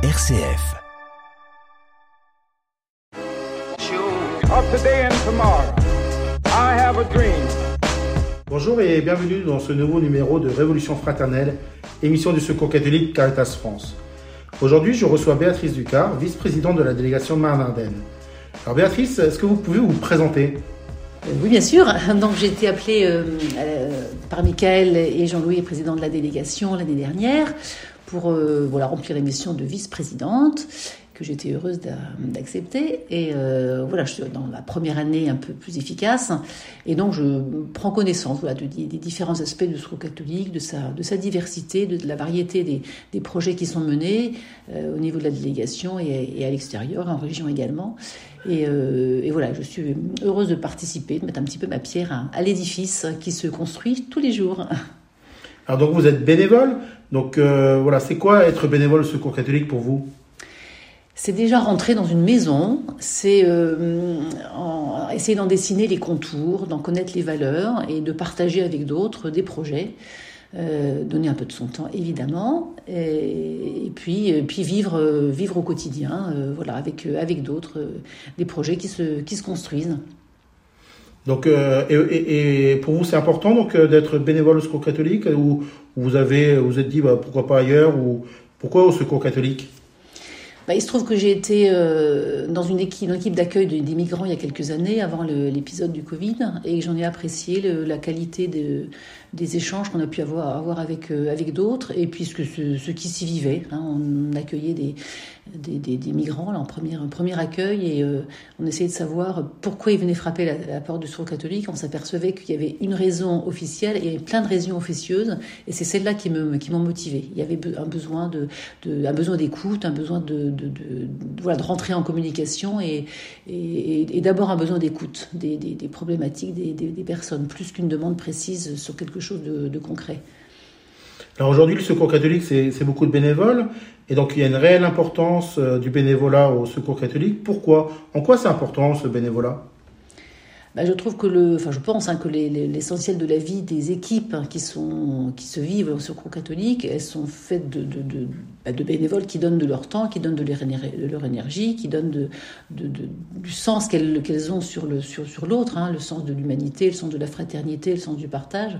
RCF. Bonjour et bienvenue dans ce nouveau numéro de Révolution fraternelle, émission du Secours catholique Caritas France. Aujourd'hui, je reçois Béatrice Ducard, vice-présidente de la délégation Marne-Ardenne. Alors Béatrice, est-ce que vous pouvez vous présenter? Euh, oui, bien sûr. Donc, j'ai été appelée euh, euh, par Michael et Jean-Louis, président de la délégation l'année dernière, pour voilà, remplir les missions de vice-présidente que j'étais heureuse d'accepter. Et voilà, je suis dans la première année un peu plus efficace. Et donc, je prends connaissance voilà, de, des différents aspects du secours catholique, de sa, de sa diversité, de, la variété des, des, projets qui sont menés au niveau de la délégation et, à l'extérieur, en région également. Euh, et, voilà, je suis heureuse de participer, de mettre un petit peu ma pierre à, l'édifice qui se construit tous les jours. Alors donc vous êtes bénévole, donc euh, voilà, c'est quoi être bénévole au Secours catholique pour vous? C'est déjà rentrer dans une maison, c'est euh, essayer d'en dessiner les contours, d'en connaître les valeurs et de partager avec d'autres des projets. Euh, donner un peu de son temps évidemment, et, puis, vivre, vivre au quotidien, voilà, avec, avec d'autres, des projets qui se, qui se construisent. Donc, euh, et, pour vous, c'est important donc d'être bénévole au Secours catholique, ou vous avez, vous êtes dit bah, pourquoi pas ailleurs, ou pourquoi au Secours catholique? Bah, il se trouve que j'ai été dans une équipe, d'accueil des migrants il y a quelques années, avant l'épisode du Covid, et j'en ai apprécié la qualité de, des échanges qu'on a pu avoir, avec, euh, avec d'autres, et puisque ceux, qui s'y vivaient, hein, on accueillait des, des, migrants en premier, accueil, et euh, on essayait de savoir pourquoi ils venaient frapper la, porte du secours catholique. On s'apercevait qu'il y avait une raison officielle, et il y avait plein de raisons officieuses, et c'est celle-là qui m'ont qui motivé. Il y avait un besoin un besoin d'écoute, un besoin de, de, voilà, de rentrer en communication, et, et, d'abord un besoin d'écoute des, des, problématiques des personnes, plus qu'une demande précise sur quelque chose de, concret. Alors aujourd'hui, le Secours catholique, c'est beaucoup de bénévoles, et donc il y a une réelle importance euh, du bénévolat au Secours catholique. Pourquoi? En quoi c'est important ce bénévolat? Bah, je trouve que le, enfin, je pense hein, que l'essentiel de la vie des équipes hein, qui sont, qui se vivent au Secours catholique, elles sont faites de, de, de, de bénévoles qui donnent de leur temps, qui donnent de leur, énergie, qui donnent du sens qu'elles ont sur l'autre, hein, le sens de l'humanité, le sens de la fraternité, le sens du partage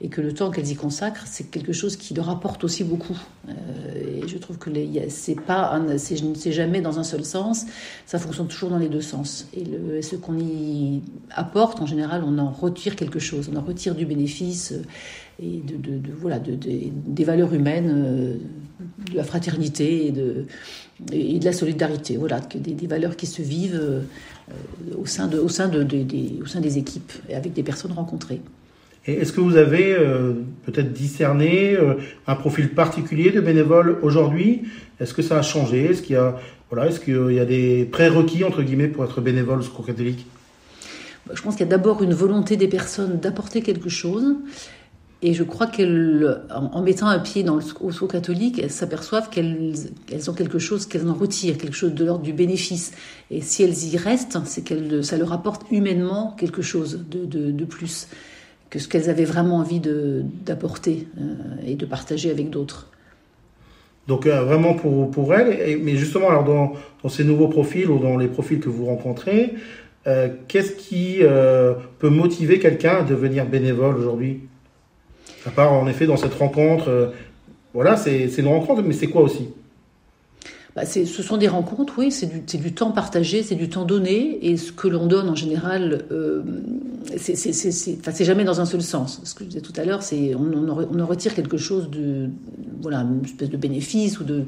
et que le temps qu'elles y consacrent, c'est quelque chose qui leur apporte aussi beaucoup. Euh, et je trouve que c'est pas, c'est jamais dans un seul sens, ça fonctionne toujours dans les deux sens. Et ce qu'on y apporte, en général, on en retire quelque chose, on en retire du bénéfice euh, et de, de, de voilà, de, des valeurs humaines, euh, de la fraternité et de, et de la solidarité. Voilà, des, des valeurs qui se vivent au sein, de, au, sein de, des, au sein des équipes et avec des personnes rencontrées. Est-ce que vous avez euh, peut-être discerné euh, un profil particulier de bénévoles aujourd'hui? Est-ce que ça a changé? Est-ce qu'il y a voilà, est-ce qu'il y a des prérequis entre guillemets pour être bénévole au Secours catholique? Je pense qu'il y a d'abord une volonté des personnes d'apporter quelque chose. Et je crois qu'elles, en, mettant un pied dans le, secours catholique, elles s'aperçoivent qu'elles elles ont quelque chose qu'elles en retirent, quelque chose de l'ordre du bénéfice. Et si elles y restent, c'est que ça leur apporte humainement quelque chose de, de, de plus que ce qu'elles avaient vraiment envie d'apporter euh, et de partager avec d'autres. Donc euh, vraiment pour, pour elles, mais justement alors dans, dans, ces nouveaux profils ou dans les profils que vous rencontrez, euh, qu'est-ce qui peut motiver quelqu'un à devenir bénévole aujourd'hui? À part en effet dans cette rencontre, voilà, c'est une rencontre, mais c'est quoi aussi? Bah, ce sont des rencontres, oui, c'est du, temps partagé, c'est du temps donné, et ce que l'on donne en général, euh, c'est jamais dans un seul sens. Ce que je disais tout à l'heure, c'est on, en retire quelque chose de, voilà, une espèce de bénéfice ou de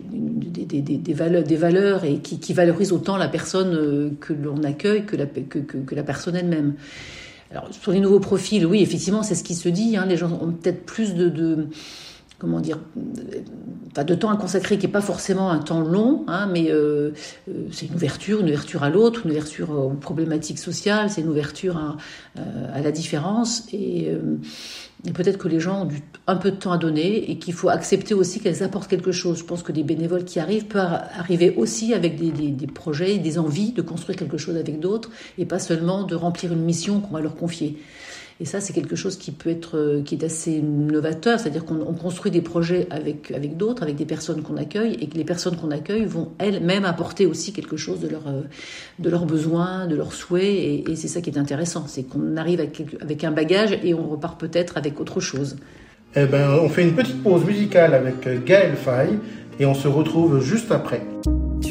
des, valeurs, des valeurs et qui, qui valorise autant la personne euh, que l'on accueille que la personne elle-même. Alors sur les nouveaux profils, oui, effectivement, c'est ce qui se dit. Hein, les gens ont peut-être plus de, de comment dire, pas de temps à consacrer qui n'est pas forcément un temps long, hein, mais euh, euh, c'est une ouverture, une ouverture à l'autre, une ouverture aux problématiques sociales, c'est une ouverture à, euh, la différence. Et, peut-être que les gens ont un peu de temps à donner et qu'il faut accepter aussi qu'elles apportent quelque chose. Je pense que des bénévoles qui arrivent peuvent arriver aussi avec des projets, des envies de construire quelque chose avec d'autres et pas seulement de remplir une mission qu'on va leur confier. Et ça, c'est quelque chose qui peut être, euh, qui est assez novateur, c'est-à-dire qu'on construit des projets avec, avec d'autres, avec des personnes qu'on accueille, et que les personnes qu'on accueille vont elles-mêmes apporter aussi quelque chose de, leur, de leurs besoins, de leurs souhaits, et, c'est ça qui est intéressant, c'est qu'on arrive avec, avec un bagage et on repart peut-être avec autre chose. Eh ben, on fait une petite pause musicale avec Gaël Faye, et on se retrouve juste après.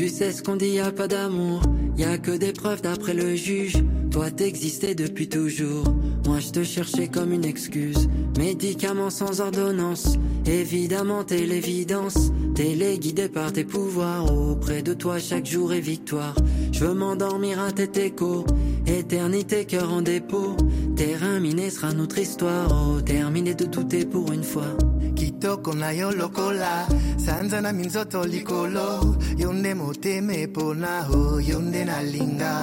Tu sais ce qu'on dit, y a pas d'amour, y a que des preuves d'après le juge. Toi t'existais depuis toujours, moi je te cherchais comme une excuse. Médicaments sans ordonnance, évidemment t'es l'évidence. Téléguidé par tes pouvoirs, auprès de toi chaque jour est victoire. Je veux m'endormir à tes échos, éternité cœur en dépôt. Terrain miné sera notre histoire, oh terminé de douter pour une fois. Kitoko na yo lokola sanza na minzoto likolo. Yo nde motema epona o yo nde nalinga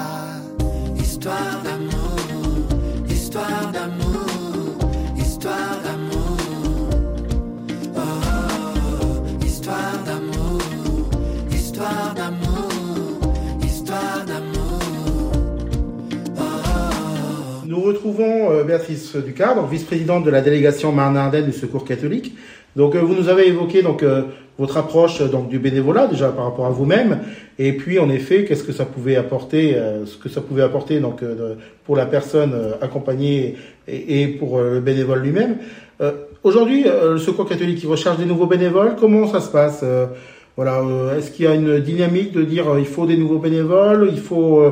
histoire d'amour histoire d'amour histoire d'amour. Oh, oh, histoire d'amour histoire d'amour histoire d'amour. Oh, oh, Nous retrouvons euh, Béatrice Ducard, vice-présidente de la délégation Marne-Ardenne du Secours catholique. Donc euh, vous nous avez évoqué donc euh, votre approche donc du bénévolat déjà par rapport à vous-même et puis en effet qu'est-ce que ça pouvait apporter euh, ce que ça pouvait apporter donc pour la personne accompagnée et, pour le bénévole lui-même. Aujourd'hui le Secours catholique il recherche des nouveaux bénévoles. Comment ça se passe voilà, est-ce qu'il y a une dynamique de dire il faut des nouveaux bénévoles, il faut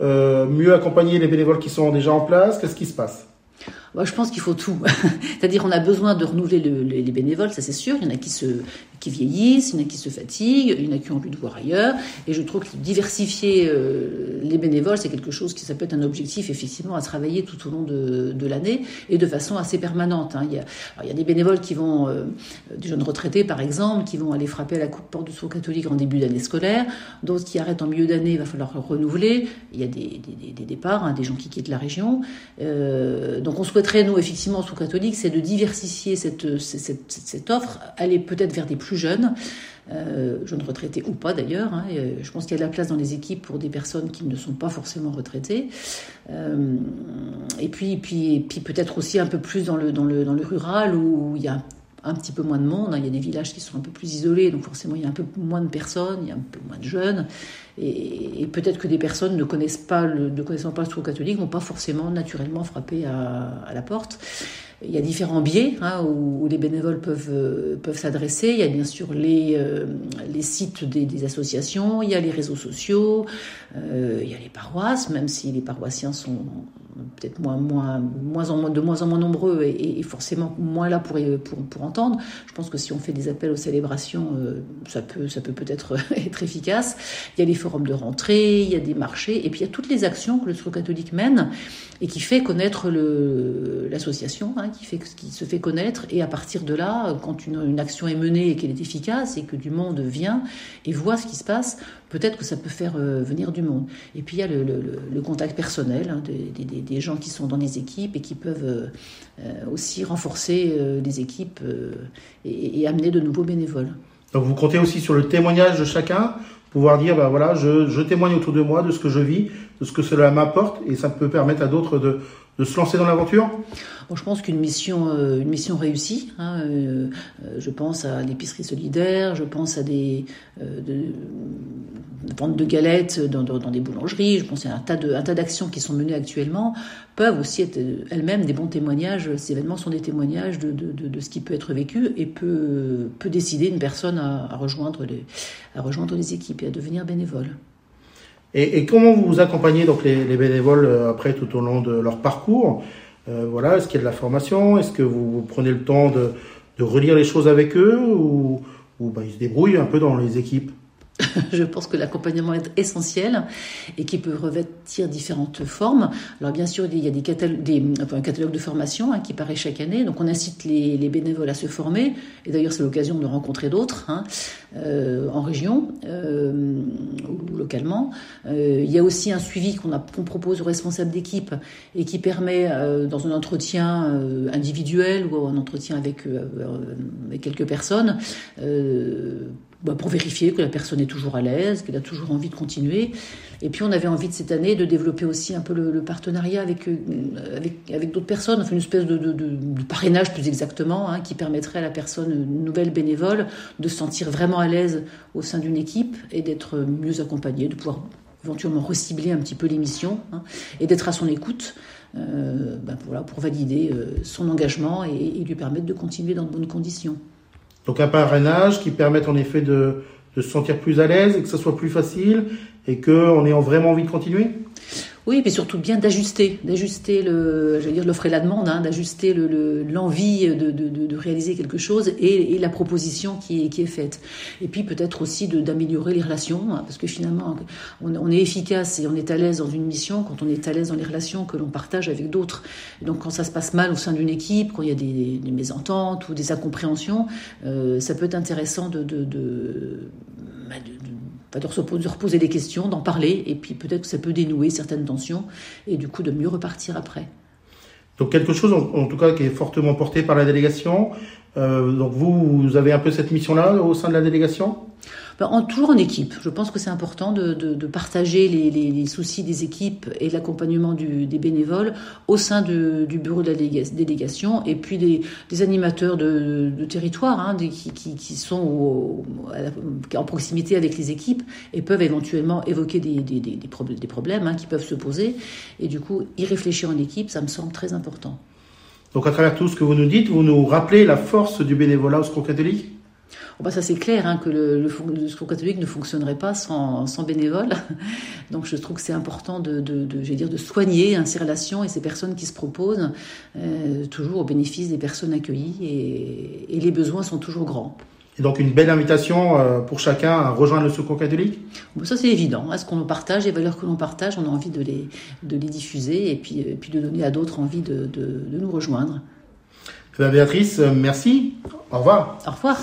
mieux accompagner les bénévoles qui sont déjà en place Qu'est-ce qui se passe? Je pense qu'il faut tout. C'est-à-dire, on a besoin de renouveler les bénévoles, ça c'est sûr. Il y en a qui se, qui vieillissent, il y en a qui se fatiguent, il y en a qui ont envie de voir ailleurs. Et je trouve que diversifier euh, les bénévoles, c'est quelque chose qui, ça peut être un objectif effectivement à travailler tout au long de, l'année et de façon assez permanente. Hein. Il, y a, des bénévoles qui vont, euh, des jeunes retraités par exemple, qui vont aller frapper à la porte du secours catholique en début d'année scolaire. D'autres qui arrêtent en milieu d'année, il va falloir renouveler. Il y a des, des, des départs, hein, des gens qui quittent la région. Euh, donc on souhaite nous, effectivement, sous catholique, c'est de diversifier cette, cette, cette, offre, aller peut-être vers des plus jeunes, euh, jeunes retraités ou pas d'ailleurs. Hein, euh, je pense qu'il y a de la place dans les équipes pour des personnes qui ne sont pas forcément retraitées. Euh, et puis, puis, puis peut-être aussi un peu plus dans le, dans le, dans le rural où il y a un petit peu moins de monde. Hein. Il y a des villages qui sont un peu plus isolés, donc forcément il y a un peu moins de personnes, il y a un peu moins de jeunes. Et, peut-être que des personnes ne connaissent pas ne connaissant pas le secours catholique vont pas forcément naturellement frapper à, la porte. Il y a différents biais hein, où, les bénévoles peuvent, euh, peuvent s'adresser. Il y a bien sûr les, euh, les sites des, associations, il y a les réseaux sociaux, euh, il y a les paroisses, même si les paroissiens sont peut-être moins, moins, moins en, de moins en moins nombreux et, forcément moins là pour, pour, pour, entendre. Je pense que si on fait des appels aux célébrations, ça peut ça peut peut-être être efficace. Il y a les forums de rentrée, il y a des marchés, et puis il y a toutes les actions que le secours catholique mène et qui fait connaître l'association, hein, qui, se fait connaître. Et à partir de là, quand une, action est menée et qu'elle est efficace et que du monde vient et voit ce qui se passe, peut-être que ça peut faire euh, venir du monde. Et puis il y a le, contact personnel hein, des, gens qui sont dans les équipes et qui peuvent euh, euh, aussi renforcer les équipes et, amener de nouveaux bénévoles. Donc vous comptez aussi sur le témoignage de chacun pouvoir dire, ben voilà, je, témoigne autour de moi de ce que je vis, de ce que cela m'apporte, et ça peut permettre à d'autres de, se lancer dans l'aventure bon, Je pense qu'une mission, euh, une mission réussie. Hein, euh, euh, je pense à l'épicerie solidaire, je pense à des de, ventes de galettes dans, des boulangeries, je pense à un tas de, un tas d'actions qui sont menées actuellement peuvent aussi être elles-mêmes des bons témoignages. Ces événements sont des témoignages de, ce qui peut être vécu et peut, peut décider une personne à, rejoindre les, à rejoindre les équipes et à devenir bénévole. Et, comment vous accompagnez donc les, les, bénévoles après tout au long de leur parcours? Euh, Voilà, est-ce qu'il y a de la formation? Est-ce que vous, vous, prenez le temps de, de relire les choses avec eux? Ou, ou ben, ils se débrouillent un peu dans les équipes? je pense que l'accompagnement est essentiel et qui peut revêtir différentes formes. Alors bien sûr, il y a des catalogues, un catalogue de formation hein, qui paraît chaque année, donc on incite les, les, bénévoles à se former, et d'ailleurs c'est l'occasion de rencontrer d'autres. Hein. en région ou localement. il y a aussi un suivi qu'on propose aux responsables d'équipe et qui permet, dans un entretien individuel ou un entretien avec quelques personnes, bah, pour vérifier que la personne est toujours à l'aise, qu'elle a toujours envie de continuer. Et puis on avait envie cette année de développer aussi un peu le, partenariat avec, euh, avec, avec d'autres personnes, enfin une espèce de, parrainage plus exactement, hein, qui permettrait à la personne nouvelle bénévole de se sentir vraiment à l'aise au sein d'une équipe et d'être mieux accompagnée, de pouvoir éventuellement recibler un petit peu l'émission hein, et d'être à son écoute. Euh, ben voilà, pour valider euh, son engagement et lui permettre de continuer dans de bonnes conditions. Donc un parrainage qui permette en effet de, se sentir plus à l'aise et que ça soit plus facile et qu'on ait vraiment envie de continuer? Oui, mais surtout bien d'ajuster, d'ajuster le, veux dire, l'offre et la demande, hein, d'ajuster l'envie le, de, de, de, réaliser quelque chose et, et, la proposition qui est, qui est faite. Et puis peut-être aussi d'améliorer les relations, hein, parce que finalement, on, on, est efficace et on est à l'aise dans une mission quand on est à l'aise dans les relations que l'on partage avec d'autres. Donc quand ça se passe mal au sein d'une équipe, quand il y a des, des mésententes ou des incompréhensions, euh, ça peut être intéressant de, de, de, de reposer des questions, d'en parler, et puis peut-être que ça peut dénouer certaines tensions, et du coup de mieux repartir après. Donc quelque chose en, tout cas qui est fortement porté par la délégation. Euh, donc vous, avez un peu cette mission-là au sein de la délégation? Ben, en, toujours en équipe. Je pense que c'est important de, partager les, soucis des équipes et l'accompagnement des bénévoles au sein du bureau de la délégation et puis des, animateurs de, territoire hein, qui, sont en proximité avec les équipes et peuvent éventuellement évoquer des problèmes hein, qui peuvent se poser. Et du coup, y réfléchir en équipe, ça me semble très important. Donc à travers tout ce que vous nous dites, vous nous rappelez la force du bénévolat au Secours catholique? Bah ça c'est clair hein, que le, le, secours catholique ne fonctionnerait pas sans, bénévoles. Donc je trouve que c'est important de, dire, de soigner hein, ces relations et ces personnes qui se proposent, euh, toujours au bénéfice des personnes accueillies et, les besoins sont toujours grands. Et donc une belle invitation euh, pour chacun à rejoindre le secours catholique Ça c'est évident. Est-ce qu'on partage, les valeurs que l'on partage, on a envie de les, de les diffuser et puis, et puis de donner à d'autres envie de, de, de nous rejoindre. Béatrice, merci. Au revoir. Au revoir.